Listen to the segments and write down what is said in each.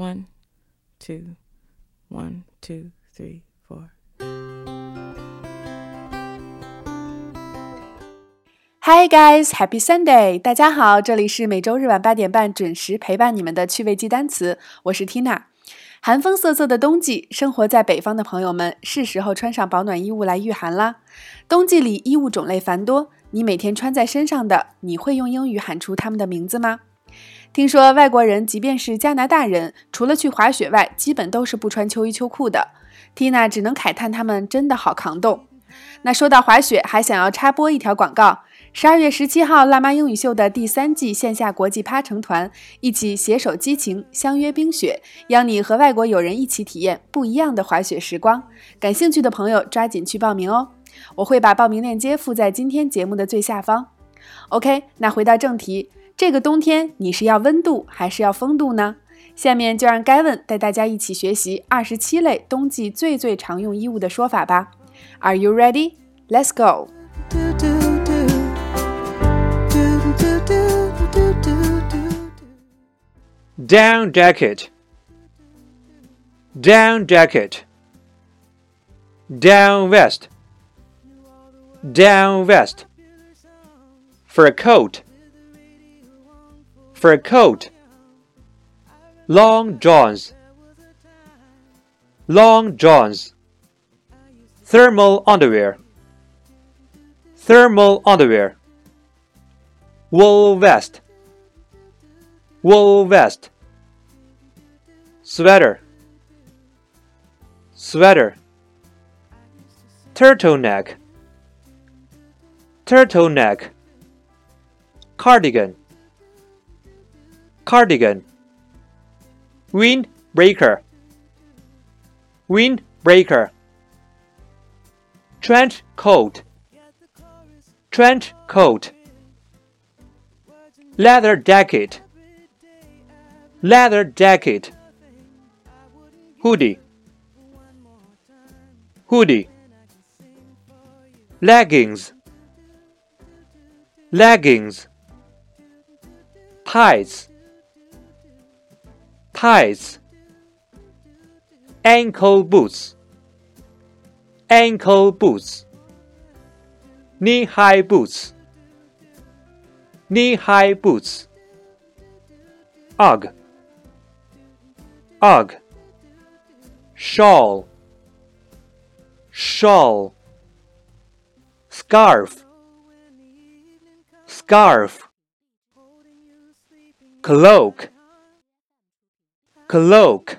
One, two, one, two, three, four. Hi guys, Happy Sunday！大家好，这里是每周日晚八点半准时陪伴你们的趣味记单词，我是 Tina。寒风瑟瑟的冬季，生活在北方的朋友们，是时候穿上保暖衣物来御寒啦。冬季里衣物种类繁多，你每天穿在身上的，你会用英语喊出它们的名字吗？听说外国人，即便是加拿大人，除了去滑雪外，基本都是不穿秋衣秋裤的。Tina 只能慨叹他们真的好抗冻。那说到滑雪，还想要插播一条广告。十二月十七号，《辣妈英语秀》的第三季线下国际趴成团，一起携手激情，相约冰雪，邀你和外国友人一起体验不一样的滑雪时光。感兴趣的朋友抓紧去报名哦！我会把报名链接附在今天节目的最下方。OK，那回到正题，这个冬天你是要温度还是要风度呢？下面就让 Gavin 带大家一起学习二十七类冬季最最常用衣物的说法吧。Are you ready? Let's go! Down jacket. Down jacket. Down vest. Down vest. Fur coat. Fur coat. Long johns. Long johns. Thermal underwear. Thermal underwear. Wool vest wool vest, sweater, sweater, turtleneck, turtleneck, cardigan, cardigan, windbreaker, windbreaker, trench coat, trench coat, leather jacket. Leather jacket, hoodie, hoodie, leggings, leggings, tights, tights, ankle boots, ankle boots, knee-high boots, knee-high boots, UGG Ugg, shawl, shawl, scarf, scarf, cloak, cloak,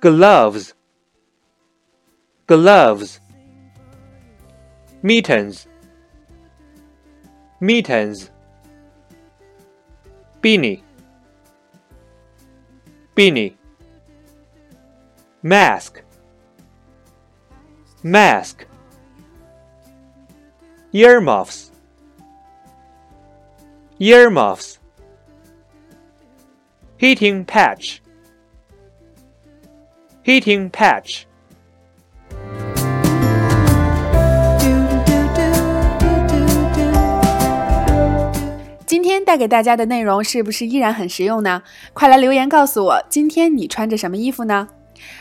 gloves, gloves, mittens, mittens, beanie. Beanie. Mask. Mask. Earmuffs. Earmuffs heating patch heating patch 今天带给大家的内容是不是依然很实用呢？快来留言告诉我，今天你穿着什么衣服呢？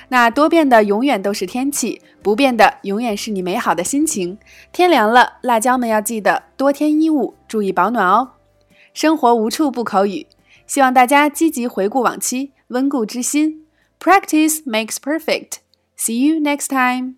那多变的永远都是天气，不变的永远是你美好的心情。天凉了，辣椒们要记得多添衣物，注意保暖哦。生活无处不口语，希望大家积极回顾往期，温故知新。Practice makes perfect. See you next time.